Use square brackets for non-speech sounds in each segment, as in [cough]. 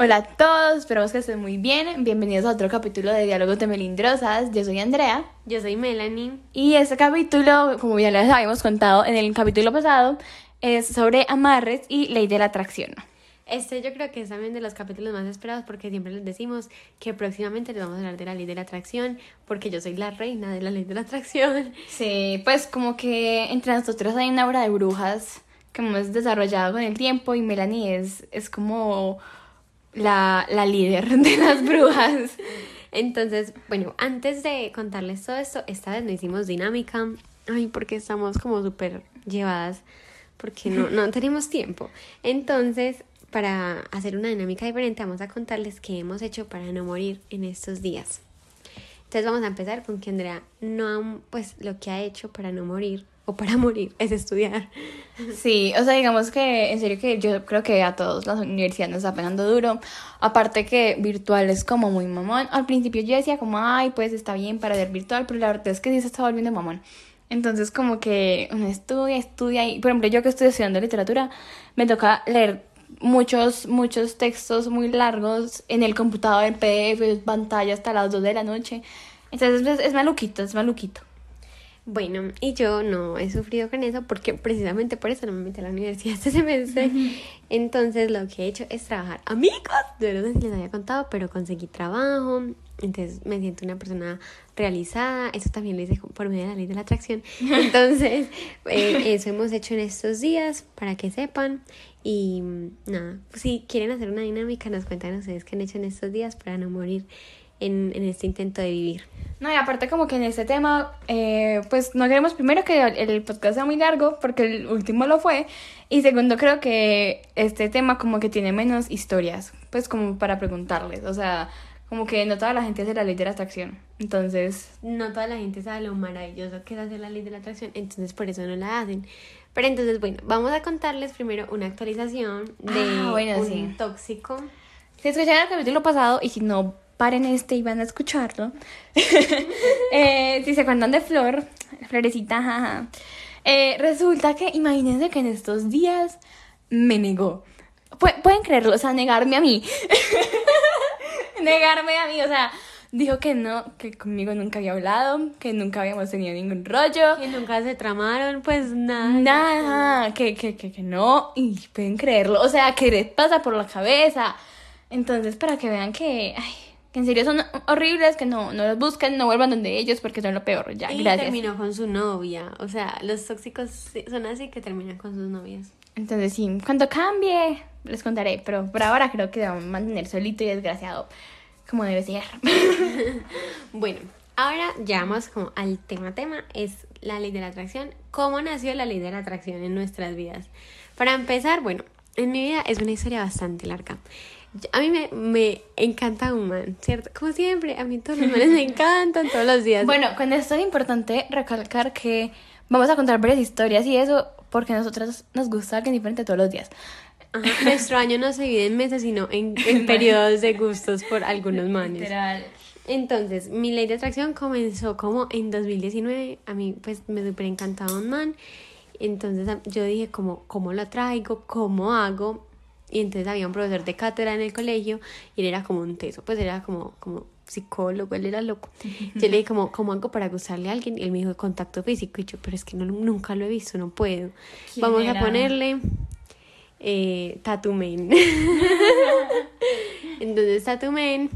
Hola a todos, esperamos que estén muy bien. Bienvenidos a otro capítulo de Diálogos de Melindrosas. Yo soy Andrea. Yo soy Melanie. Y este capítulo, como ya les habíamos contado en el capítulo pasado, es sobre amarres y ley de la atracción. Este yo creo que es también de los capítulos más esperados porque siempre les decimos que próximamente les vamos a hablar de la ley de la atracción porque yo soy la reina de la ley de la atracción. Sí, pues como que entre nosotros hay una obra de brujas que hemos desarrollado con el tiempo y Melanie es, es como la, la líder [laughs] de las brujas. Entonces, bueno, antes de contarles todo esto, esta vez no hicimos dinámica. Ay, porque estamos como súper llevadas, porque no, no [laughs] tenemos tiempo. Entonces, para hacer una dinámica diferente, vamos a contarles qué hemos hecho para no morir en estos días. Entonces vamos a empezar con que Andrea no, pues lo que ha hecho para no morir o para morir es estudiar. Sí, o sea, digamos que en serio que yo creo que a todos las universidades nos está pegando duro. Aparte que virtual es como muy mamón. Al principio yo decía como, ay, pues está bien para ver virtual, pero la verdad es que sí se está volviendo mamón. Entonces como que uno estudia, estudia y, por ejemplo, yo que estoy estudiando literatura, me toca leer muchos, muchos textos muy largos en el computador, en PDF, pantalla hasta las 2 de la noche. Entonces es, es maluquito, es maluquito. Bueno, y yo no he sufrido con eso porque precisamente por eso no me metí a la universidad [laughs] este semestre. Entonces lo que he hecho es trabajar. Amigos, de verdad si les había contado, pero conseguí trabajo. Entonces me siento una persona realizada. Eso también lo hice por medio de la ley de la atracción. [laughs] Entonces, eh, eso hemos hecho en estos días para que sepan. Y nada, si quieren hacer una dinámica, nos cuentan ustedes qué han hecho en estos días para no morir en, en este intento de vivir. No, y aparte como que en este tema, eh, pues no queremos primero que el podcast sea muy largo, porque el último lo fue, y segundo creo que este tema como que tiene menos historias, pues como para preguntarles, o sea, como que no toda la gente hace la ley de la atracción, entonces... No toda la gente sabe lo maravilloso que es hacer la ley de la atracción, entonces por eso no la hacen. Pero entonces, bueno, vamos a contarles primero una actualización de Ah, bueno, un sí. tóxico. Si escucharon el capítulo pasado y si no, paren este y van a escucharlo. [laughs] Eh, si se acuerdan de Flor, Florecita, jaja. Eh, resulta que, imagínense que en estos días me negó. Pu- Pueden creerlo, o sea, negarme a mí. [laughs] negarme a mí, o sea, dijo que no, que conmigo nunca había hablado, que nunca habíamos tenido ningún rollo. Que nunca se tramaron, pues nada. Nada, que, que, que, que no, y pueden creerlo, o sea, que les pasa por la cabeza. Entonces, para que vean que, ay, que en serio son horribles, que no, no los busquen, no vuelvan donde ellos porque son lo peor, ya, Y gracias. terminó con su novia. O sea, los tóxicos son así que terminan con sus novias. Entonces, sí, cuando cambie, les contaré, pero por ahora creo que va a mantener solito y desgraciado, como debe ser. [laughs] [laughs] Bueno, ahora ya como al tema tema, es la ley de la atracción. ¿Cómo nació la ley de la atracción en nuestras vidas? Para empezar, bueno, en mi vida es una historia bastante larga. A mí me, me encanta un man, ¿cierto? Como siempre, a mí todos los manes me encantan todos los días. Bueno, con esto es importante recalcar que vamos a contar varias historias y eso porque a nosotros nos gusta alguien diferente todos los días. Ajá, Nuestro año no se divide en meses, sino en, en periodos de gustos por algunos [laughs] manes. Literal. Entonces, mi ley de atracción comenzó como en 2019. A mí, pues, me súper encantaba un man. Entonces, yo dije, como, ¿cómo lo traigo? ¿Cómo hago? Y entonces había un profesor de cátedra en el colegio y él era como un teso, pues era como, como psicólogo, él era loco. Yo le dije, como, ¿cómo hago para gustarle a alguien? Y él me dijo, contacto físico. Y yo, pero es que no, nunca lo he visto, no puedo. ¿Quién Vamos era? a ponerle eh, Tattoo Man. [laughs] Entonces, Tattoo Man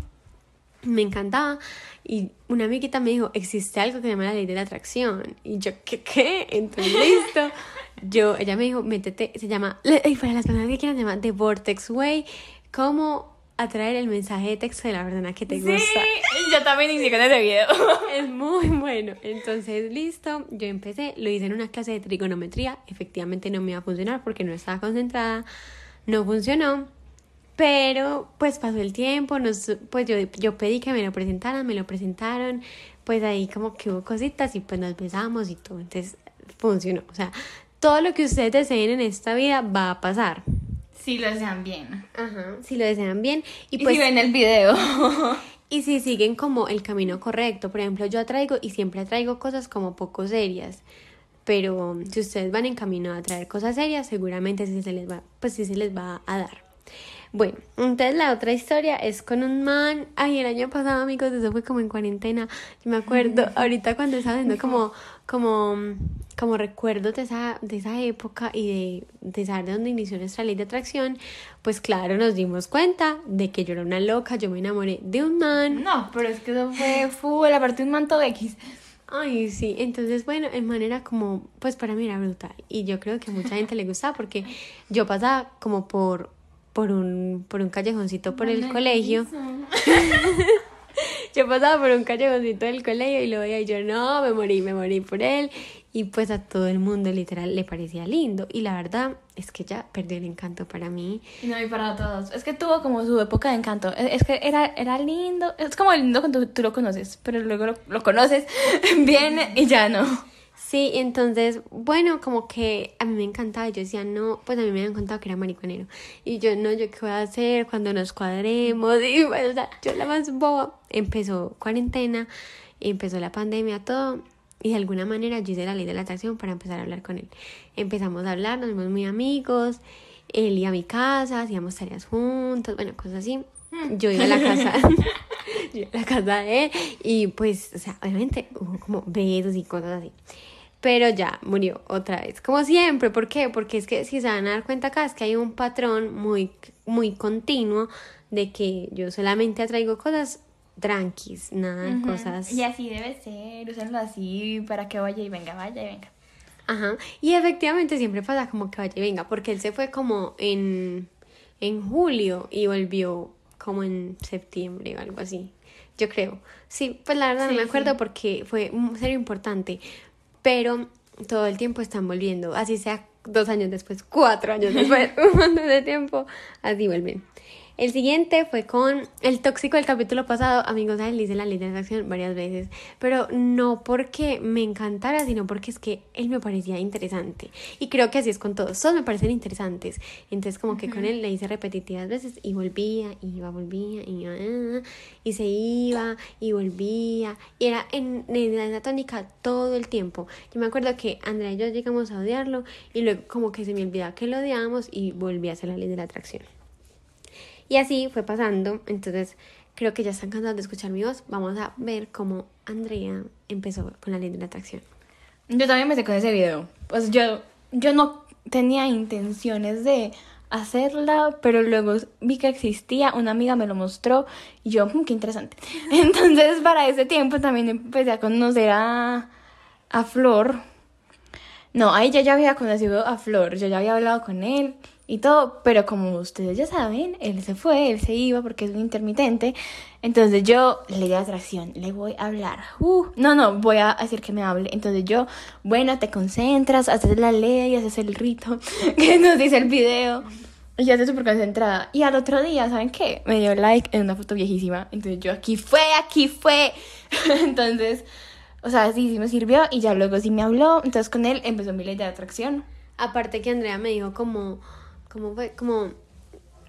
me encantaba. Y una amiguita me dijo, existe algo que se llama la ley de la atracción. Y yo, ¿qué? ¿Qué? Entonces, listo. Yo, ella me dijo, métete, se llama, y para las personas que quieran, se llama The Vortex Way. ¿Cómo atraer el mensaje de texto de la persona que te Sí, gusta? yo también inicié con ese video. [laughs] Es muy bueno. Entonces, listo, yo empecé, lo hice en una clase de trigonometría. Efectivamente no me iba a funcionar porque no estaba concentrada. No funcionó. Pero pues pasó el tiempo, nos, pues yo, yo pedí que me lo presentaran, me lo presentaron, pues ahí como que hubo cositas y pues nos besamos y todo, entonces funcionó. O sea, todo lo que ustedes deseen en esta vida va a pasar. Sí, lo desean bien. Ajá, si lo desean bien. Y, Y, pues si ven el video. [laughs] y si siguen como el camino correcto, por ejemplo, yo atraigo y siempre atraigo cosas como poco serias. Pero si ustedes van en camino a traer cosas serias, seguramente sí se les va, pues sí se les va a dar. Bueno, entonces la otra historia es con un man. Ay, el año pasado, amigos, eso fue como en cuarentena. Yo me acuerdo, [laughs] ahorita cuando estaba haciendo como, como, como recuerdos de esa, de esa época y de, de saber de dónde inició nuestra ley de atracción, pues claro, nos dimos cuenta de que yo era una loca, yo me enamoré de un man. No, pero es que eso fue full, aparte de un manto X. Ay, sí, entonces bueno, el man era como, pues para mí era brutal y yo creo que a mucha gente le gustaba porque yo pasaba como por, por un, por un callejoncito por el colegio. [laughs] [laughs] yo pasaba por un callejoncito del colegio y lo veía y yo no, me morí, me morí por él y pues a todo el mundo literal le parecía lindo y la verdad es que ya perdió el encanto para mí. No, y para todos. Es que tuvo como su época de encanto. Es que era, era lindo. Es como lindo cuando tú, lo conoces, pero luego lo conoces [laughs] bien y ya no. Sí, entonces, bueno, como que a mí me encantaba. Yo decía, no, pues a mí me habían contado que era mariconero. Y yo, no, yo qué voy a hacer cuando nos cuadremos. [laughs] Y bueno, o sea, yo la más boba. Empezó cuarentena, empezó la pandemia, todo. Y de alguna manera yo hice la ley de la atracción para empezar a hablar con él. Empezamos a hablar, nos vimos muy amigos. Él iba a mi casa, hacíamos tareas juntos, bueno, cosas así. Yo iba a la casa, [laughs] yo iba a la casa de él y pues, o sea, obviamente hubo como besos y cosas así. Pero ya murió otra vez, como siempre. ¿Por qué? Porque es que si se van a dar cuenta acá es que hay un patrón muy, muy continuo de que yo solamente atraigo cosas tranquis, nada de cosas. Y así debe ser, úsenlo así para que vaya y venga, vaya y venga. Ajá. Y efectivamente siempre pasa como que vaya y venga, porque él se fue como en, en julio y volvió como en septiembre o algo así. Yo creo. Sí, pues la verdad no me acuerdo sí. porque fue un serio importante. Pero todo el tiempo están volviendo. Así sea dos años después, cuatro años después, [laughs] un montón de tiempo, así vuelven. El siguiente fue con el tóxico del capítulo pasado. Amigos, él le hice la ley de atracción varias veces, pero no porque me encantara, sino porque es que él me parecía interesante. Y creo que así es con todos. Todos me parecen interesantes. Entonces, como que con él le hice repetitivas veces y volvía, y iba, volvía, y iba, y se iba, y volvía. Y era en, en la tónica todo el tiempo. Yo me acuerdo que Andrea y yo llegamos a odiarlo, y luego, como que se me olvidaba que lo odiábamos, y volví a hacer la ley de la atracción. Y así fue pasando. Entonces, creo que ya están cansados de escuchar mi voz. Vamos a ver cómo Andrea empezó con la ley de la atracción. Yo también me sé con ese video. Pues yo, yo no tenía intenciones de hacerla, pero luego vi que existía, una amiga me lo mostró y yo, "Mm, qué interesante. [laughs] Entonces, para ese tiempo también empecé a conocer a, a Flor. No, ahí yo ya había conocido a Flor, yo ya había hablado con él y todo, pero como ustedes ya saben, él se fue, él se iba porque es un intermitente. Entonces yo le di atracción, le voy a hablar. Uh, no, no, voy a decir que me hable. Entonces yo, bueno, te concentras, haces la ley, haces el rito [laughs] que nos dice el video. Y ya estoy súper concentrada. Y al otro día, ¿saben qué? Me dio like en una foto viejísima. Entonces yo, aquí fue, aquí fue. [laughs] Entonces, o sea, sí, me sirvió. Y ya luego sí me habló. Entonces con él empezó mi ley de atracción. Aparte que Andrea me dijo como, como fue, como,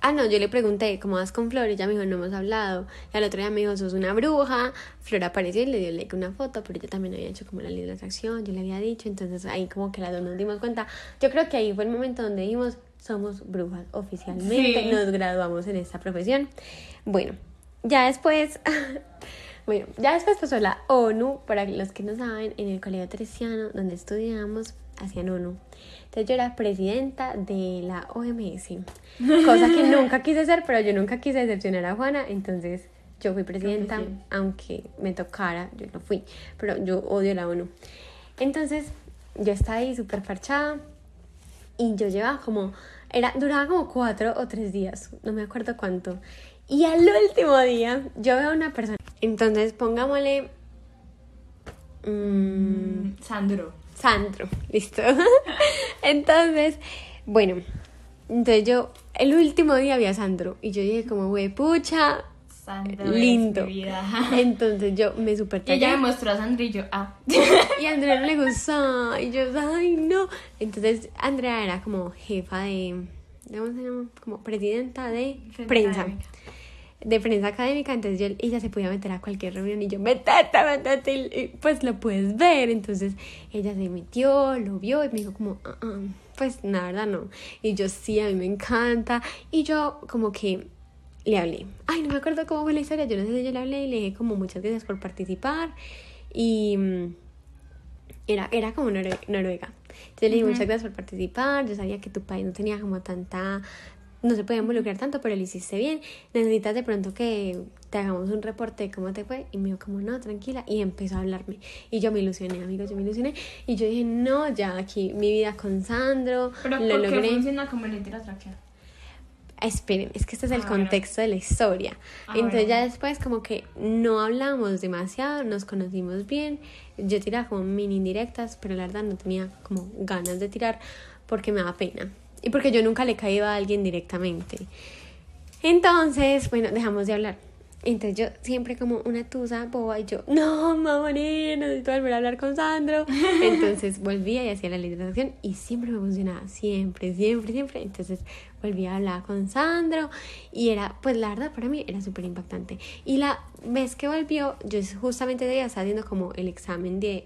ah, no, yo le pregunté, ¿cómo vas con Flor? Y ella me dijo, no hemos hablado. Y al otro día me dijo, sos una bruja. Flor apareció y le dio like una foto, pero ella también había hecho como la ley de atracción, yo le había dicho, entonces ahí como que las dos nos dimos cuenta. Yo creo que ahí fue el momento donde dijimos, somos brujas oficialmente, Sí. nos graduamos en esta profesión. Bueno, ya después... [laughs] Bueno, ya después pasó la ONU, para los que no saben, en el Colegio Teresiano, donde estudiamos, hacían ONU. Entonces yo era presidenta de la OMS, cosa que [laughs] nunca quise ser, pero yo nunca quise decepcionar a Juana, entonces yo fui presidenta, aunque me tocara, yo no fui, pero yo odio la ONU. Entonces yo estaba ahí súper parchada y yo llevaba como, era, duraba como cuatro o tres días, no me acuerdo cuánto. Y al último día yo veo a una persona, entonces pongámosle... mm, Sandro. Sandro, [laughs] listo. entonces, bueno, entonces yo, el último día vi a Sandro y yo dije como, güey, pucha, Sandro. lindo. [laughs] Entonces yo me super Y ella tallé. me mostró a Sandro y yo, ah. [laughs] Y a Andrea no le gustó. Y yo, ay, no. Entonces Andrea era como jefa de, ¿cómo se llama? Como presidenta de prensa. De prensa académica, entonces yo, ella se podía meter a cualquier reunión y yo, metete, metete, y, pues lo puedes ver. Entonces ella se metió, lo vio y me dijo como, "Ah, ah, pues la verdad no. Y yo sí, a mí me encanta. Y yo como que le hablé. Ay, no me acuerdo cómo fue la historia, yo no sé si yo le hablé y le dije como muchas gracias por participar. Y mm, era, era como Norue- Noruega. Entonces le dije muchas gracias por participar, yo sabía que tu país no tenía como tanta, no se podía involucrar tanto, pero lo hiciste bien. Necesitas de pronto que te hagamos un reporte de cómo te fue. Y me dijo como, no, tranquila. Y empezó a hablarme. Y yo me ilusioné, amigos, yo me ilusioné. Y yo dije, no, ya aquí mi vida con Sandro, Pero lo ¿por qué logré. funciona como? Esperen, es que este es el Ah, bueno. contexto de la historia. Ah, Entonces bueno. ya después como que no hablamos demasiado, nos conocimos bien. Yo tiraba como mini indirectas, pero la verdad no tenía como ganas de tirar porque me daba pena. Y porque yo nunca le caía a alguien directamente. Entonces, bueno, dejamos de hablar. Entonces yo siempre como una tusa boba y yo, no, me voy a morir, necesito volver a hablar con Sandro. [laughs] Entonces volvía y hacía la ley de atracción y siempre me funcionaba, siempre, siempre, siempre. Entonces volvía a hablar con Sandro y era, pues la verdad para mí era súper impactante. Y la vez que volvió, yo justamente ese día estaba haciendo como el examen de,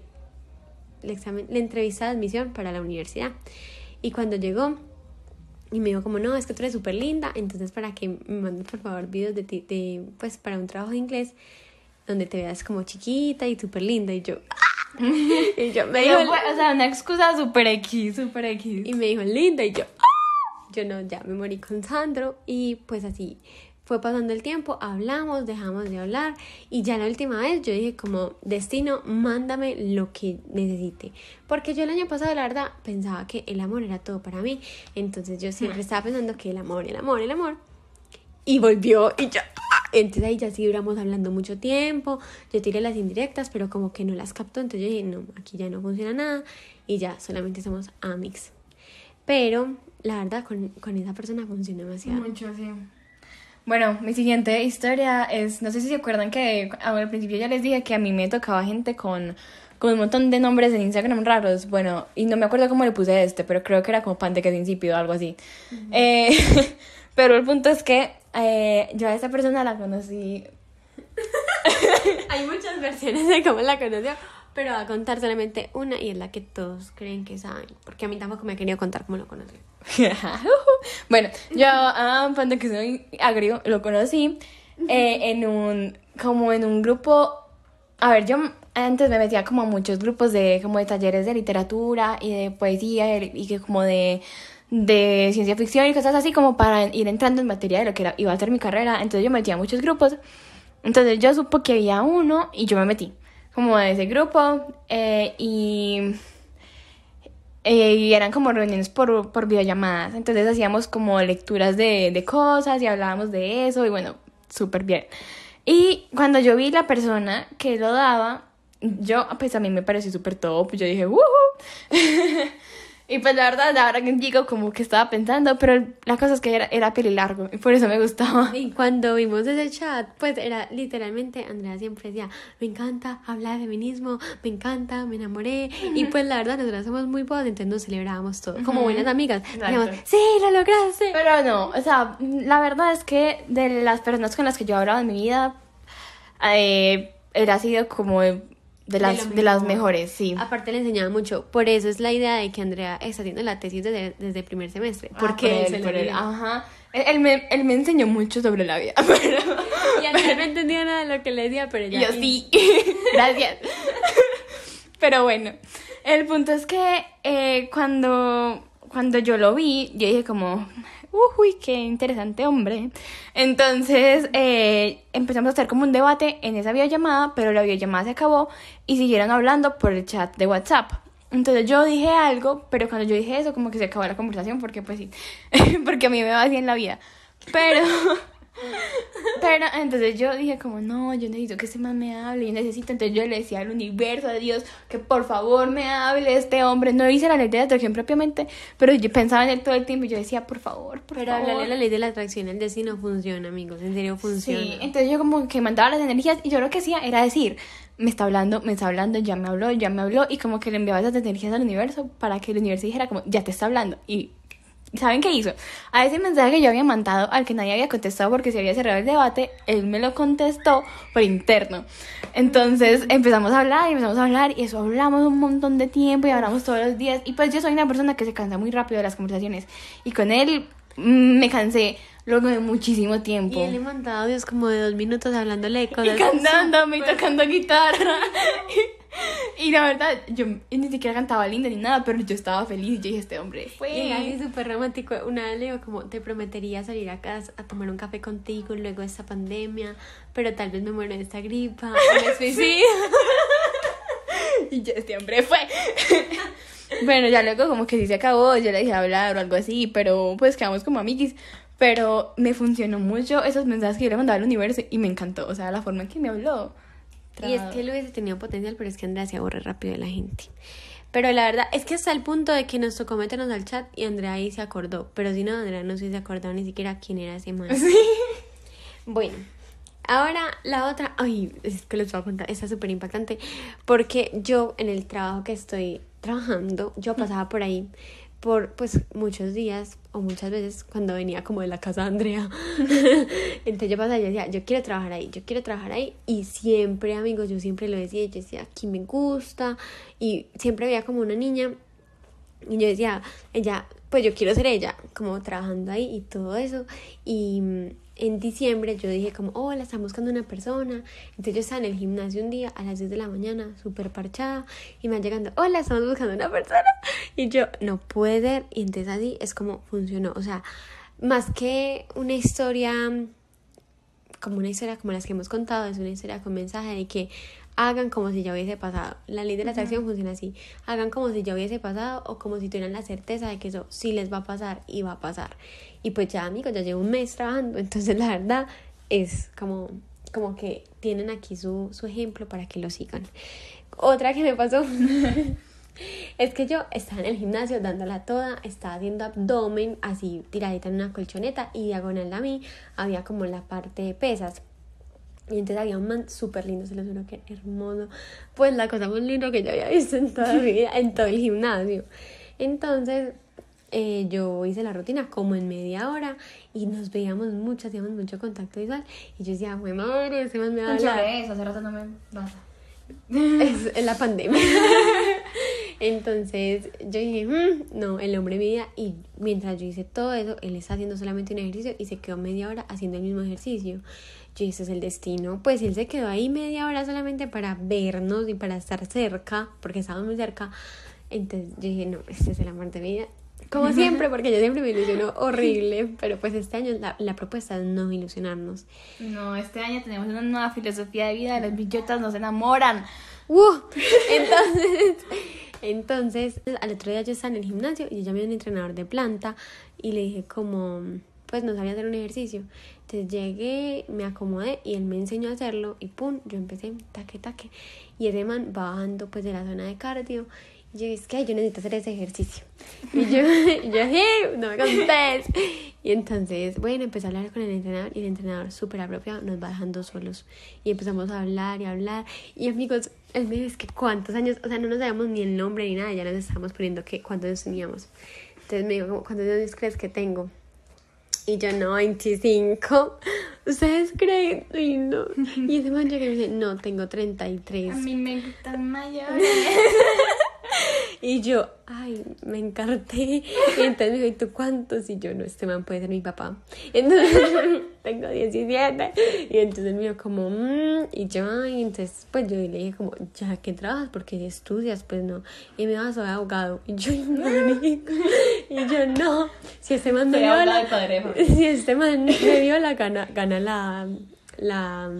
el examen, la entrevista de admisión para la universidad. Y cuando llegó, y me dijo como, no, es que tú eres súper linda, entonces para que me mandes por favor videos de ti, de, pues para un trabajo de inglés, donde te veas como chiquita y súper linda. Y yo, ¡ah! [laughs] y yo, me dijo, o sea, una excusa super X, super X. y me dijo, linda, y yo, ¡ah! yo no, ya me morí con Sandro, y pues así fue pasando el tiempo, hablamos, dejamos de hablar, y ya la última vez yo dije como, destino, mándame lo que necesite, porque yo el año pasado la verdad pensaba que el amor era todo para mí, entonces yo siempre estaba pensando que el amor, el amor, el amor, y volvió y ya. Entonces ahí ya sí duramos hablando mucho tiempo. Yo tiré las indirectas, pero como que no las captó. Entonces yo dije, no, aquí ya no funciona nada. Y ya solamente somos amics. Pero la verdad, con, con esa persona funciona demasiado. Mucho, sí. Bueno, mi siguiente historia es, no sé si se acuerdan que al principio ya les dije que a mí me tocaba gente con, con un montón de nombres en Instagram raros. Bueno, y no me acuerdo cómo le puse este, pero creo que era como panteques insípido o algo así. Eh, [laughs] pero el punto es que eh, yo a esta persona la conocí [laughs] Hay muchas versiones de cómo la conoció, pero voy a contar solamente una y es la que todos creen que saben. Porque a mí tampoco me ha querido contar cómo lo conocí. [laughs] bueno, yo a Panda que soy agrio lo conocí eh, en un como en un grupo. A ver, yo antes me metía como a muchos grupos de como de talleres de literatura y de poesía y que como de de ciencia ficción y cosas así como para ir entrando en materia de lo que era, iba a ser mi carrera. Entonces yo me metía a muchos grupos. Entonces yo supo que había uno y yo me metí como a ese grupo eh, y eh, y eran como reuniones por, por videollamadas. Entonces hacíamos como lecturas de, de cosas y hablábamos de eso y bueno, súper bien. Y cuando yo vi la persona que lo daba, yo, pues a mí me pareció súper top. Yo dije, ¡Woohoo! [laughs] y pues la verdad, ahora que digo como que estaba pensando, pero la cosa es que era, era peli largo y por eso me gustaba. Y cuando vimos ese chat, pues era literalmente, Andrea siempre decía, me encanta hablar de feminismo, me encanta, me enamoré. Y pues la verdad, nosotras somos muy bodas, entonces nos celebrábamos todo, como buenas amigas. Decíamos, sí, lo lograste. Pero no, o sea, la verdad es que de las personas con las que yo he hablado en mi vida, eh, ha sido como de, de las, de las mejor. mejores, sí. Aparte le enseñaba mucho, por eso es la idea de que Andrea está haciendo la tesis desde, desde el primer semestre. Porque Ah, por él, él, por ajá. Él, él me, él me enseñó mucho sobre la vida, [laughs] pero... Y Andrea no entendía nada de lo que le decía, pero ella yo sí, [laughs] gracias. [laughs] Pero bueno, el punto es que eh, cuando, cuando yo lo vi, yo dije como, uy, qué interesante hombre. Entonces eh, empezamos a hacer como un debate en esa videollamada, pero la videollamada se acabó y siguieron hablando por el chat de WhatsApp. Entonces yo dije algo, pero cuando yo dije eso, como que se acabó la conversación, porque pues sí, [laughs] porque a mí me va así en la vida. Pero... [laughs] Pero entonces yo dije como, no, yo necesito que este man me hable, yo necesito, entonces yo le decía al universo, a Dios, que por favor me hable este hombre. No hice la ley de la atracción propiamente, pero yo pensaba en él todo el tiempo y yo decía, por favor, por Pero favor. hablarle de la ley de la atracción, el destino funciona, amigos, en serio funciona. Sí, entonces yo como que mandaba las energías y yo lo que hacía era decir, me está hablando, me está hablando, ya me habló, ya me habló y como que le enviaba esas energías al universo para que el universo dijera como, ya te está hablando y ¿Saben qué hizo? A ese mensaje que yo había mandado al que nadie había contestado porque se había cerrado el debate, él me lo contestó por interno. Entonces empezamos a hablar y empezamos a hablar y eso hablamos un montón de tiempo y hablamos todos los días. Y pues yo soy una persona que se cansa muy rápido de las conversaciones. Y con él mm, me cansé luego de muchísimo tiempo. Y él le mandaba audios como de dos minutos hablándole de cosas. Y cantándome y tocando guitarra. [laughs] [laughs] [laughs] Y la verdad, yo ni siquiera cantaba linda ni nada, pero yo estaba feliz. Yo dije, este hombre fue. Y así súper romántico. Una vez le digo, como, te prometería salir a casa a tomar un café contigo luego de esta pandemia, pero tal vez me muero de esta gripa. [laughs] Me suicido. [laughs] y yo, este hombre fue. bueno, ya luego como que sí se acabó, yo le dije hablar o algo así, pero pues quedamos como amiguis. Pero me funcionó mucho esos mensajes que yo le mandaba al universo y me encantó. O sea, la forma en que me habló. Y es que él hubiese tenido potencial, pero es que Andrea se aburre rápido de la gente. Pero la verdad es que hasta el punto de que nos tocó meternos al chat y Andrea ahí se acordó. Pero si no, Andrea no se hubiese acordado ni siquiera quién era ese man. Sí. Bueno, ahora la otra, ay, es que les voy a contar, está súper impactante, porque yo en el trabajo que estoy trabajando, yo pasaba por ahí por pues muchos días o muchas veces cuando venía como de la casa de Andrea. [laughs] Entonces yo pasaba y decía, yo quiero trabajar ahí, yo quiero trabajar ahí. Y siempre, amigos, yo siempre lo decía, yo decía, aquí me gusta. Y siempre veía como una niña y yo decía, ella, pues yo quiero ser ella, como trabajando ahí y todo eso. Y en diciembre yo dije como, hola, estamos buscando una persona. Entonces yo estaba en el gimnasio un día a las 10 de la mañana, súper parchada, y me van llegando, hola, estamos buscando una persona. Y yo, no puede. Y entonces así es como funcionó. O sea, más que una historia, como una historia como las que hemos contado, es una historia con mensaje de que hagan como si ya hubiese pasado. La ley de la atracción funciona así. Hagan como si ya hubiese pasado o como si tuvieran la certeza de que eso sí les va a pasar y va a pasar. Y pues ya, amigos, ya llevo un mes trabajando, [laughs] entonces la verdad es como, como que tienen aquí su, su ejemplo para que lo sigan. Otra que me pasó [laughs] es que yo estaba en el gimnasio dándola toda, estaba haciendo abdomen así tiradita en una colchoneta y diagonal a mí había como la parte de pesas. Y entonces había un man súper lindo, se lo juro que hermoso. Pues la cosa más linda que yo había visto en toda mi [laughs] vida, en todo el gimnasio. Entonces eh, yo hice la rutina como en media hora y nos veíamos mucho, hacíamos mucho contacto visual. Y yo decía, güey, madre, ese man me va a hablar. eso, hace rato no me pasa. Es, la pandemia. [laughs] Entonces yo dije, "Mm, no, el hombre mi vida. Y mientras yo hice todo eso, él está haciendo solamente un ejercicio y se quedó media hora haciendo el mismo ejercicio. Yo dije, ese es el destino. Pues él se quedó ahí media hora solamente para vernos y para estar cerca, porque estábamos muy cerca. Entonces yo dije, no, este es el amor de mi vida. Como siempre, porque yo siempre me ilusiono [laughs] horrible, pero pues este año la, la propuesta es no ilusionarnos. No, este año tenemos una nueva filosofía de vida. Las billotas nos enamoran. ¡Uh! [laughs] Entonces, entonces, al otro día yo estaba en el gimnasio y yo llamé a un entrenador de planta y le dije como, pues no sabía hacer un ejercicio. Entonces llegué, me acomodé y él me enseñó a hacerlo y pum, yo empecé, taque, taque. Y ese man va bajando pues de la zona de cardio. Y yo es que yo necesito hacer ese ejercicio. Y yo, [laughs] y yo "Sí, no me contés. Y entonces, bueno, empecé a hablar con el entrenador y el entrenador súper apropiado nos va dejando solos. Y empezamos a hablar y a hablar. Y amigos, él me dijo, es que cuántos años, o sea, no nos sabíamos ni el nombre ni nada, ya nos estábamos poniendo que cuántos años teníamos. Entonces me dijo, ¿cuántos años crees que tengo? Y yo, no, 25. ¿Ustedes creen? Y no. Y ese man llega y me dice, no, tengo 33. A mí me gustan mayores. [laughs] Y yo, ay, me encarté. [laughs] Y entonces me dijo, ¿y tú cuántos? Y yo, no, este man puede ser mi papá. [laughs] Entonces, [laughs] tengo 17. Y entonces me dijo como, "Mm", y yo, ay, entonces, pues yo le dije como, ya, ¿qué trabajas? Porque estudias, pues no. Y me dijo, soy abogado. Y yo, marica. Y yo, no. Si este man me de familia. si este man me viola, gana, gana la, la,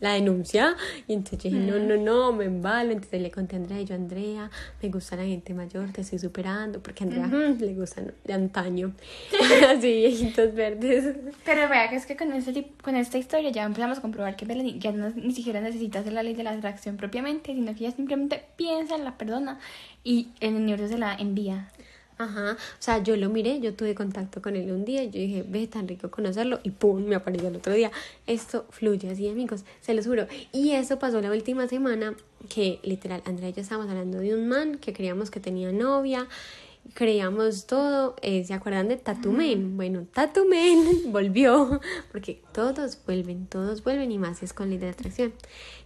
la denuncia. Y entonces yo dije, no, no, no, me embalo. Entonces le conté a Andrea y yo, Andrea, me gusta la gente mayor, te estoy superando. Porque a Andrea mm, le gustan de antaño. [laughs] Así, viejitos verdes. Pero vea que es que con, este con esta historia ya empezamos a comprobar que Melanie ya no, ni siquiera necesita hacer la ley de la atracción propiamente, sino que ella simplemente piensa en la persona y el universo se la envía. Ajá, o sea, yo lo miré, yo tuve contacto con él un día yo dije, ve, tan rico conocerlo y pum, me apareció el otro día. Esto fluye así, amigos, se los juro. Y eso pasó la última semana que literal, Andrea y yo estábamos hablando de un man que creíamos que tenía novia creíamos todo. eh, ¿Se acuerdan de Tatumen? Bueno, Tatumen [laughs] volvió, porque todos vuelven, todos vuelven y más si es con ley de atracción.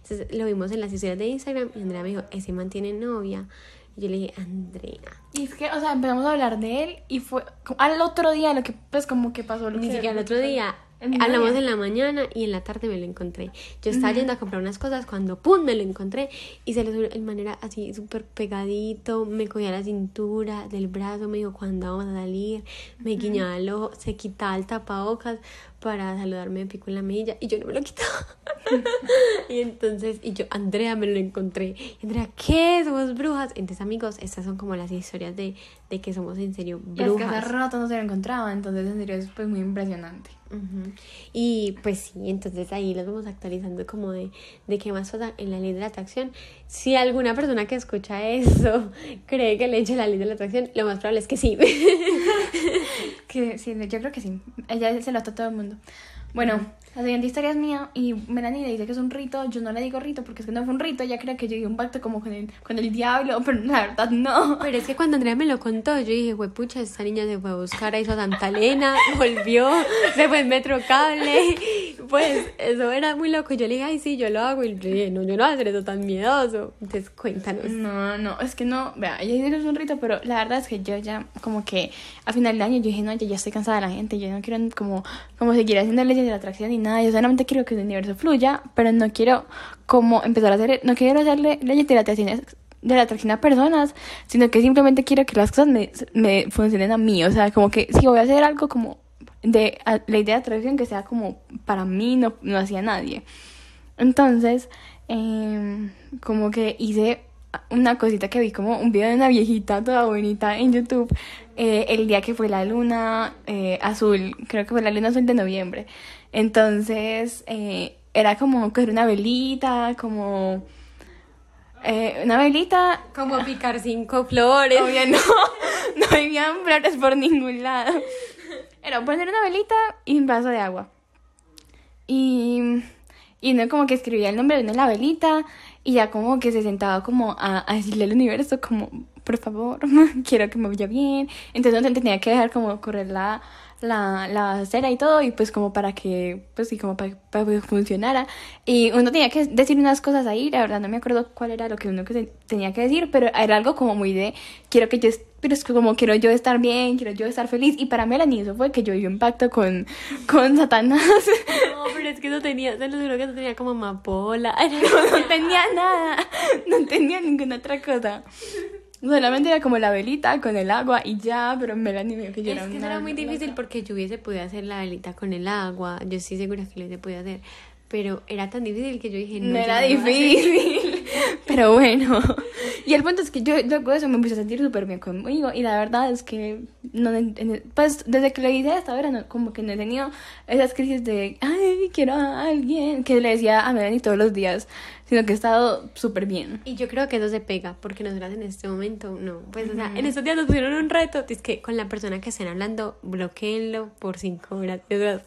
Entonces lo vimos en las historias de Instagram y Andrea me dijo, ese man tiene novia. Yo le dije, Andrea, Y es que, o sea, empezamos a hablar de él y fue al otro día lo que, pues, como que pasó. Lo Ni siquiera el otro día. Hablamos día. en la mañana y en la tarde me lo encontré. Yo estaba yendo a comprar unas cosas cuando ¡pum! me lo encontré y se le subió en manera así súper pegadito, me cogía la cintura, del brazo, me dijo cuándo vamos a salir, me guiñaba el ojo, se quitaba el tapabocas para saludarme de pico en la mejilla y yo no me lo quitaba. [laughs] y entonces, y yo, Andrea, me lo encontré. Y Andrea, ¿qué? Somos brujas. Entonces, amigos, estas son como las historias de, de que somos en serio Y es que brujas. hace rato no se lo encontraba, entonces en serio es pues muy impresionante. Y pues sí, entonces ahí los vamos actualizando como de, de qué más pasa en la ley de la atracción. Si alguna persona que escucha eso [laughs] cree que le eche la ley de la atracción, lo más probable es que sí. [laughs] Que sí, yo creo que sí. Ella se lo a todo el mundo. Bueno, la siguiente historia es mía y Melanie le dice que es un rito. Yo no le digo rito porque es que no fue un rito. Ella cree que yo hice un pacto como con el, con el diablo, pero la verdad no. Pero es que cuando Andrea me lo contó, yo dije, güey, pucha, esta niña se fue a buscar a hizo Santa Elena, [laughs] volvió, se fue en Metro Cable. Pues eso era muy loco. Y yo le dije, ay, sí, yo lo hago. Y yo dije, no, yo no voy a hacer eso tan miedoso. Entonces, cuéntanos. No, no, es que no, vea, ella dice que es un rito, pero la verdad es que yo ya, como que a final de año yo dije, no, yo ya estoy cansada de la gente, yo no quiero como, como seguir haciendo leyes de la atracción ni nada, yo solamente quiero que el universo fluya, pero no quiero como empezar a hacer, no quiero hacerle leyes de la atracción, de la atracción a personas, sino que simplemente quiero que las cosas me, me funcionen a mí, o sea, como que si voy a hacer algo como de a- ley de atracción que sea como para mí, no, no hacia nadie. Entonces, em, como que hice una cosita que vi como un video de una viejita toda bonita en YouTube eh, el día que fue la luna eh, azul, creo que fue la luna azul de noviembre. Entonces, eh, era como coger una velita, como eh, una velita. Como picar cinco flores. Obvio, no, [laughs] no habían flores por ningún lado. Era poner una velita y un vaso de agua. Y, y no como que escribía el nombre de uno en la velita y ya como que se sentaba como a, a decirle al universo como, por favor, [laughs] quiero que me vaya bien. Entonces no tenía que dejar como correr la, la, la cera y todo y pues como para que, pues sí, como para, para que funcionara. Y uno tenía que decir unas cosas ahí, la verdad no me acuerdo cuál era lo que uno que tenía que decir, pero era algo como muy de, quiero que yo, pero es como quiero yo estar bien, quiero yo estar feliz. Y para Melanie eso fue que yo hice un pacto con, con Satanás. No, [laughs] pero es que no tenía, se lo juro que no tenía como amapola. [laughs] no tenía nada, no tenía ninguna otra cosa. Solamente era como la velita con el agua y ya, pero Melanie me dijo que yo Es era que eso era muy difícil porque yo hubiese podido hacer la velita con el agua. Yo estoy segura que lo hubiese podido hacer. Pero era tan difícil que yo dije, no, No era difícil, [laughs] pero bueno. Y el punto es que yo luego de eso me empecé a sentir súper bien conmigo y la verdad es que no, pues desde que lo hice hasta ahora no, como que no he tenido esas crisis de, ay, quiero a alguien, que le decía a Melanie todos los días, sino que he estado súper bien. Y yo creo que eso se pega, porque nosotras en este momento, no. Pues, o sea, en estos días nos pusieron un reto. Es que con la persona que estén hablando, bloqueenlo por cinco horas.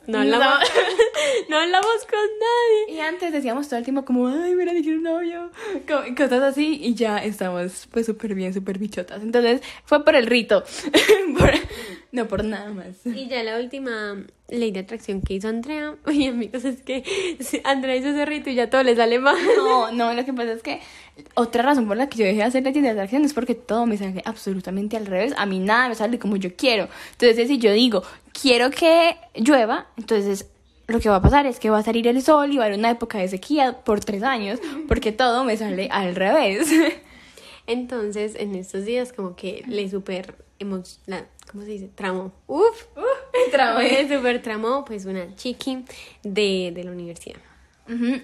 No hablamos, [laughs] no. hablamos con nadie. Y antes decíamos todo el tiempo como, ay, mira, quiero un novio, como- cosas así, y ya estamos pues súper bien, súper bichotas. Entonces fue por el rito, [laughs] Por- no por nada más. Y ya la última ley de atracción que hizo Andrea, [laughs] oye amigos, es que [laughs] Andrea hizo ese rito y ya todo le sale mal. No, no, lo que pasa es que otra razón por la que yo dejé de hacer leyes de atracción es porque todo me sale absolutamente al revés. A mí nada me sale como yo quiero. Entonces, si yo digo, quiero que llueva, entonces lo que va a pasar es que va a salir el sol y va a haber una época de sequía por tres años porque todo me sale al revés. [laughs] Entonces, en estos días, como que le super hemos, la, ¿cómo se dice? Tramó. Uf, [laughs] le super tramó, pues, una chiqui de, de la universidad.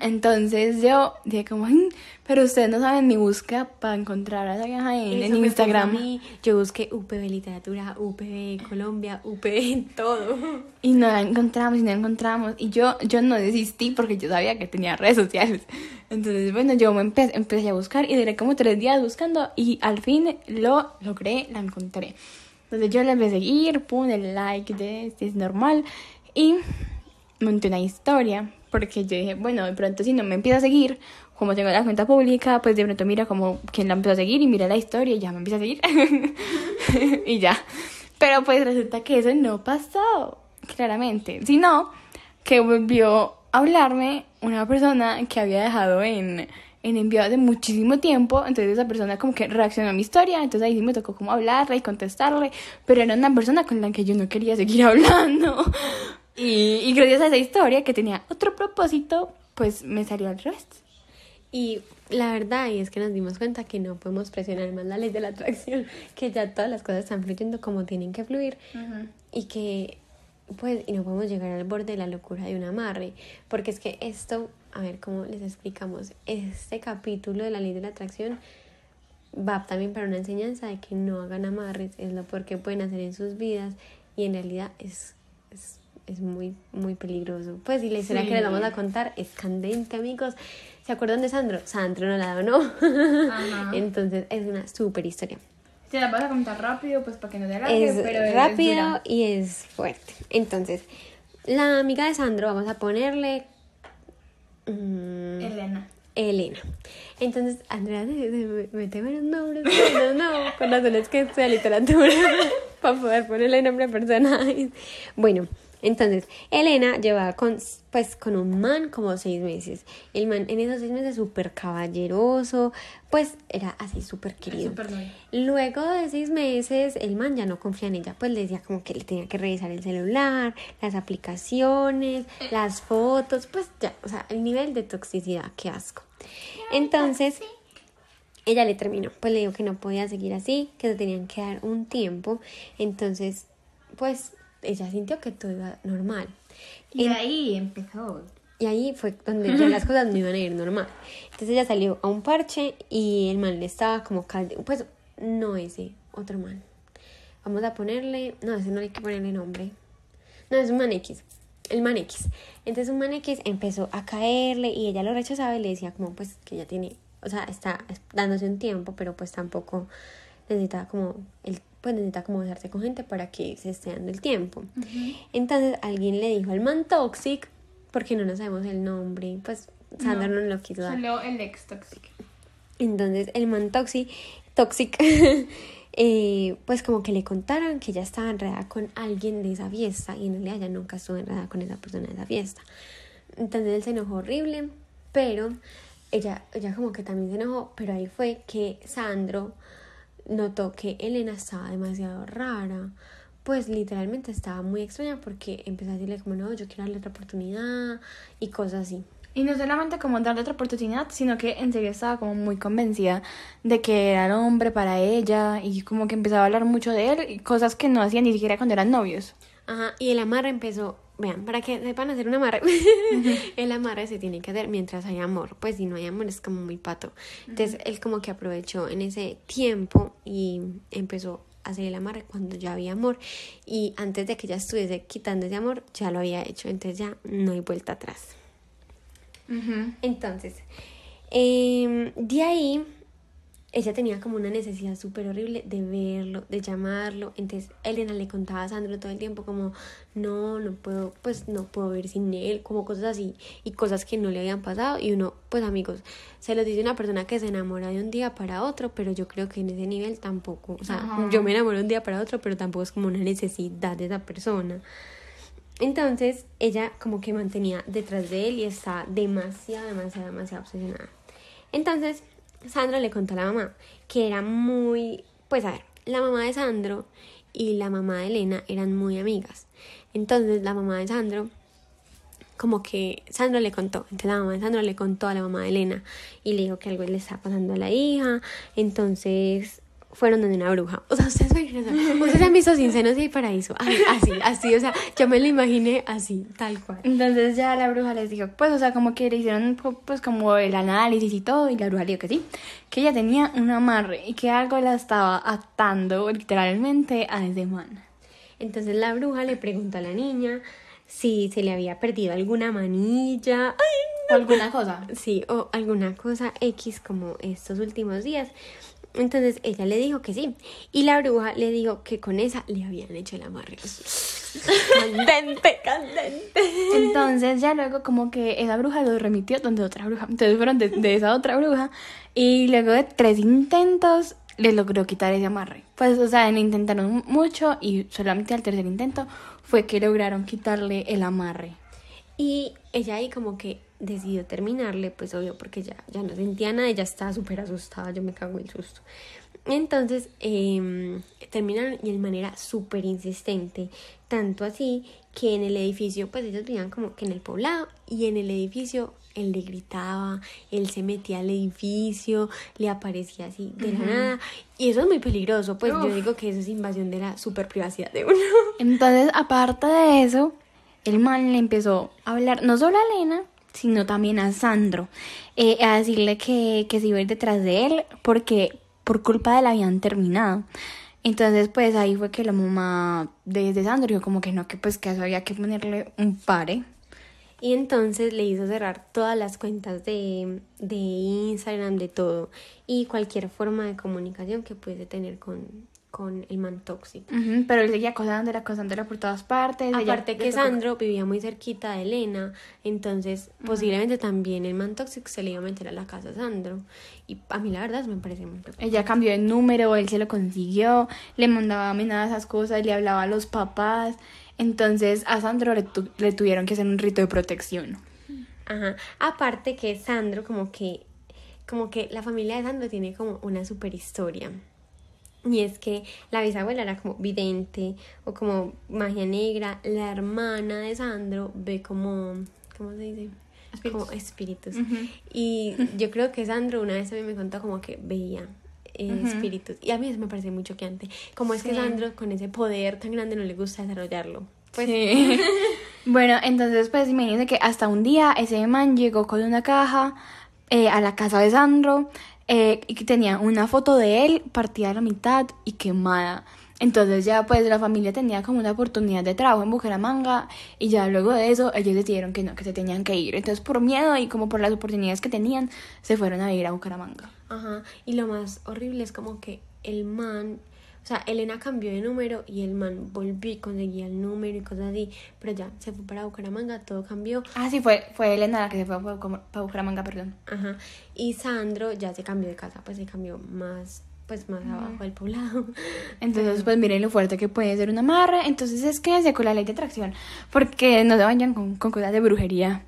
Entonces yo dije como, "Mm, pero ustedes no saben mi búsqueda para encontrar a esa vieja en, Instagram. mí. Yo busqué UPB Literatura, UPB Colombia, UPB [laughs] todo. Y no la encontramos y no la encontramos. Y yo, yo no desistí porque yo sabía que tenía redes sociales. Entonces, bueno, yo me empe- empecé a buscar y duré como tres días buscando y al fin lo logré, la encontré. Entonces yo le empecé a seguir, puse el like de este es normal y monté una historia porque yo dije, bueno, de pronto si no me empieza a seguir, como tengo la cuenta pública, pues de pronto mira como quien la empezó a seguir y mira la historia y ya me empieza a seguir. [laughs] y ya. Pero pues resulta que eso no pasó, claramente. Sino que volvió a hablarme una persona que había dejado en, en enviado hace muchísimo tiempo. Entonces esa persona como que reaccionó a mi historia. Entonces ahí sí me tocó como hablarle y contestarle. Pero era una persona con la que yo no quería seguir [laughs] hablando. Y, y gracias a esa historia que tenía otro propósito, pues me salió al revés. Y la verdad y es que nos dimos cuenta que no podemos presionar más la ley de la atracción, que ya todas las cosas están fluyendo como tienen que fluir y que pues y no podemos llegar al borde de la locura de un amarre, porque es que esto, a ver cómo les explicamos, este capítulo de la ley de la atracción va también para una enseñanza de que no hagan amarres, es lo peor que pueden hacer en sus vidas y en realidad es, es, es muy, muy peligroso. Pues y la historia Sí. que les vamos a contar es candente, amigos. ¿Se acuerdan de Sandro? Sandro no la donó. Ajá. [laughs] Entonces es una super historia. Se la vas a contar rápido, pues para que no te alargue, Es pero es rápido dura. y es fuerte. Entonces, la amiga de Sandro, vamos a ponerle mm, Elena. Elena. Entonces, Andrea se mete menos nombres. No, no, con razón es que estudia literatura [laughs] para poder ponerle nombre a personajes. Bueno, entonces, Elena llevaba con, pues, con un man como seis meses. El man en esos seis meses súper caballeroso, pues era así súper querido. Loyal. Luego de seis meses, el man ya no confía en ella, pues le decía como que le tenía que revisar el celular, las aplicaciones, las fotos, pues ya, o sea, el nivel de toxicidad, qué asco. Entonces, ella le terminó, pues le dijo que no podía seguir así, que se tenían que dar un tiempo, entonces, pues ella sintió que todo iba normal. Y En- ahí empezó. y ahí fue donde [laughs] ya las cosas no iban a ir normal. Entonces ella salió a un parche y el man le estaba como calde... Pues no ese, otro man. Vamos a ponerle... No, ese no hay que ponerle nombre. No, es un man X. El man X. Entonces un man X empezó a caerle y ella lo rechazaba y le decía como pues que ya tiene... O sea, está dándose un tiempo, pero pues tampoco necesita como... El, pues necesita como besarse con gente para que se esté dando el tiempo. Entonces alguien le dijo al man toxic, porque no nos sabemos el nombre, pues Sandra no, lo quiso dar. Solo el ex tóxico. Entonces el man toxic, toxic [laughs] eh, pues como que le contaron que ella estaba enredada con alguien de esa fiesta y en realidad ella nunca estuvo enredada con esa persona de esa fiesta. Entonces él se enojó horrible, pero ella, ella como que también se enojó, pero ahí fue que Sandro notó que Elena estaba demasiado rara. Pues literalmente estaba muy extraña porque empezó a decirle como no, yo quiero darle otra oportunidad y cosas así. Y no solamente como darle otra oportunidad, sino que en serio estaba como muy convencida de que era el hombre para ella y como que empezaba a hablar mucho de él y cosas que no hacía ni siquiera cuando eran novios. Ajá, y el amarre empezó, vean, para que sepan hacer un amarre, [laughs] el amarre se tiene que hacer mientras hay amor, pues si no hay amor es como muy pato. Entonces él como que aprovechó en ese tiempo y empezó a hacer el amarre cuando ya había amor y antes de que ya estuviese quitando ese amor ya lo había hecho, entonces ya no hay vuelta atrás. Entonces, em, de ahí, ella tenía como una necesidad súper horrible de verlo, de llamarlo. Entonces, Elena le contaba a Sandro todo el tiempo como, no, no puedo, pues no puedo vivir sin él, como cosas así, y cosas que no le habían pasado. Y uno, pues amigos, se los dice una persona que se enamora de un día para otro, pero yo creo que en ese nivel tampoco, o sea, Ajá. yo me enamoro de un día para otro, pero tampoco es como una necesidad de esa persona. Entonces ella como que mantenía detrás de él y estaba demasiado, demasiado, demasiado obsesionada. Entonces Sandro le contó a la mamá que era muy, pues a ver, la mamá de Sandro y la mamá de Elena eran muy amigas. Entonces la mamá de Sandro como que Sandro le contó, entonces la mamá de Sandro le contó a la mamá de Elena y le dijo que algo le estaba pasando a la hija, entonces fueron donde una bruja. O sea, ustedes o sea, ustedes han visto Sin Senos y Paraíso, Ay, así, así, o sea, yo me lo imaginé así, tal cual. Entonces ya la bruja les dijo, pues, o sea, como que le hicieron pues como el análisis y todo, y la bruja le dijo que sí, que ella tenía un amarre y que algo la estaba atando literalmente a ese man. Entonces la bruja le preguntó a la niña si se le había perdido alguna manilla, ay, O alguna cosa. sí, o alguna cosa X como estos últimos días. Entonces ella le dijo que sí. Y la bruja le dijo que con esa le habían hecho el amarre. candente, candente. Entonces ya luego como que esa bruja lo remitió donde otra bruja. Entonces fueron de, de esa otra bruja. Y luego de tres intentos, le logró quitar ese amarre. Pues, o sea, intentaron mucho y solamente al tercer intento fue que lograron quitarle el amarre. Y ella ahí como que decidió terminarle, pues obvio, porque ya, ya no sentía nada, ella estaba súper asustada, yo me cago en el susto. Entonces em, terminaron y el man era súper insistente, tanto así que en el edificio, pues ellos vivían como que en el poblado y en el edificio él le gritaba, él se metía al edificio, le aparecía así de la nada y eso es muy peligroso, pues yo digo que eso es invasión de la super privacidad de uno. Entonces, aparte de eso, el man le empezó a hablar no solo a Elena, sino también a Sandro, eh, a decirle que, que se iba a ir detrás de él porque por culpa de él habían terminado. Entonces, pues ahí fue que la mamá de, de Sandro dijo como que no, que pues que eso había que ponerle un pare. Y entonces le hizo cerrar todas las cuentas de, de Instagram, de todo, y cualquier forma de comunicación que pudiese tener con, con el man tóxico. Ujú, pero él seguía acosándola, acosándola por todas partes. Aparte que Sandro vivía muy cerquita de Elena, entonces posiblemente también el man tóxico se le iba a meter a la casa a Sandro. Y a mí la verdad me parece muy preocupante. Ella cambió de número, él se lo consiguió, le mandaba amenazas, cosas, le hablaba a los papás. Entonces a Sandro le, tu- le tuvieron que hacer un rito de protección. Ajá. Aparte que Sandro como que como que la familia de Sandro tiene como una super historia. Y es que la bisabuela era como vidente o como magia negra. La hermana de Sandro ve como, ¿cómo se dice? Espíritus. Como espíritus. Ujú. Y yo creo que Sandro una vez a mí me contó como que veía eh, espíritus. Y a mí eso me parece muy choqueante. Como es que. Sandro con ese poder tan grande no le gusta desarrollarlo. Pues Sí. [laughs] bueno, entonces pues imagínense que hasta un día ese man llegó con una caja eh, a la casa de Sandro eh, y tenía una foto de él partida a la mitad y quemada. Entonces ya pues la familia tenía como una oportunidad de trabajo en Bucaramanga y ya luego de eso ellos decidieron que no, que se tenían que ir. Entonces por miedo y como por las oportunidades que tenían se fueron a ir a Bucaramanga. Ajá, y lo más horrible es como que el man, o sea, Elena cambió de número y el man volvió y conseguía el número y cosas así, pero ya se fue para Bucaramanga, todo cambió. Ah, sí, fue, fue Elena la que se fue para Bucaramanga, perdón. Ajá, y Sandro ya se cambió de casa, pues se cambió más, pues más abajo del poblado. [laughs] Entonces, pues miren lo fuerte que puede ser un amarre. Entonces es quédense con la ley de atracción. Porque no se vayan con, con cosas de brujería.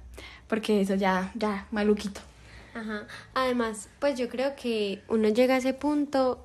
Porque eso ya, ya, maluquito. Ajá, además, pues yo creo que uno llega a ese punto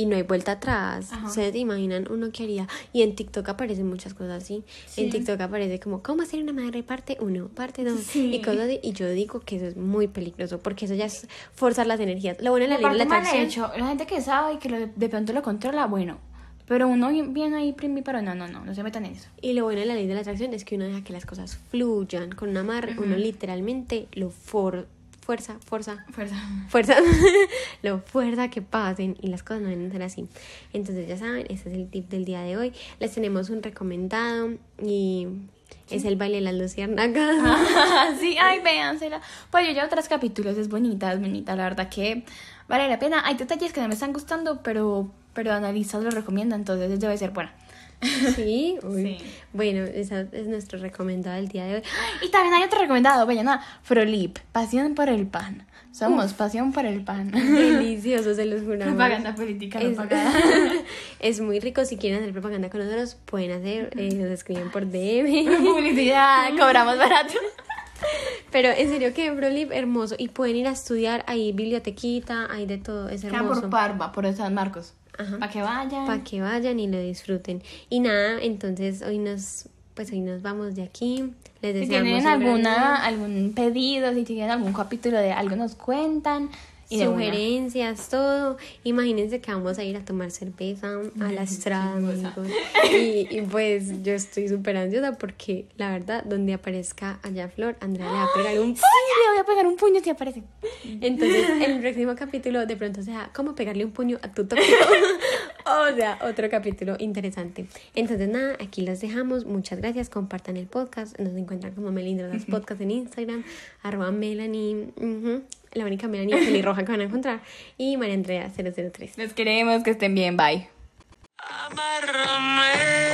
y no hay vuelta atrás. Ajá. Ustedes se imaginan uno que haría. Y en TikTok aparecen muchas cosas así. En Sí. TikTok aparece como, ¿cómo hacer una madre parte 1, parte 2? Sí. Y cosas así. Y yo digo que eso es muy peligroso porque eso ya es forzar las energías. Lo bueno de la ley de la atracción. hecho, la gente que sabe y que lo- de pronto lo controla, bueno. Pero uno bien ahí pero no, no, no, no se metan en eso. Y lo bueno de la ley de la atracción es que uno deja que las cosas fluyan. Con un amarre, uno literalmente lo for fuerza, fuerza, Fuerza. fuerza, [laughs] lo fuerza que pasen y las cosas no deben ser así. Entonces ya saben, ese es el tip del día de hoy. Les tenemos un recomendado y es el baile de las luciérnagas. sí, [laughs] ay, véansela. Pues yo llevo tres capítulos, es bonita, es bonita, la verdad que vale la pena. Hay detalles que no me están gustando, pero, pero analistas lo recomiendan, entonces debe ser buena. [laughs] Sí, uy. Sí. Bueno, ese es nuestro recomendado del día de hoy. [gasps] Y también hay otro recomendado, vayan a Frolip, pasión por el pan. Somos pasión por el pan. [laughs] Delicioso, se los juramos. Propaganda política no Es, pagada. [laughs] es muy rico. Si quieren hacer propaganda con nosotros, pueden hacer. eh, nos escriben por DM. Publicidad, cobramos barato. Pero en serio que Brolip hermoso. Y pueden ir a estudiar. Hay bibliotequita, hay de todo. Es Queda hermoso. por Parva, por San Marcos. Para que vayan. Para que vayan y lo disfruten. Y nada, entonces hoy nos. Pues hoy nos vamos de aquí. Les si deseamos tienen gran día. alguna, algún pedido, si tienen algún capítulo de algo, nos cuentan. Y sugerencias, todo. Imagínense que vamos a ir a tomar cerveza a la estrada, amigos. Y, y pues yo estoy súper ansiosa porque la verdad, donde aparezca allá Flor, Andrea le va a pegar un [gasps] ¡Ay, le voy a pegar un puño si aparece! Entonces, el próximo capítulo de pronto sea cómo pegarle un puño a tu tóxico. [laughs] o sea, otro capítulo interesante. Entonces, nada, aquí los dejamos. Muchas gracias. Compartan el podcast. Nos encuentran como Melindrosas Podcast en Instagram. Arroba Melanie. ujú, la única Melanie pelirroja que van a encontrar. Y María Andrea 003. Les queremos, que estén bien, bye. Amárrame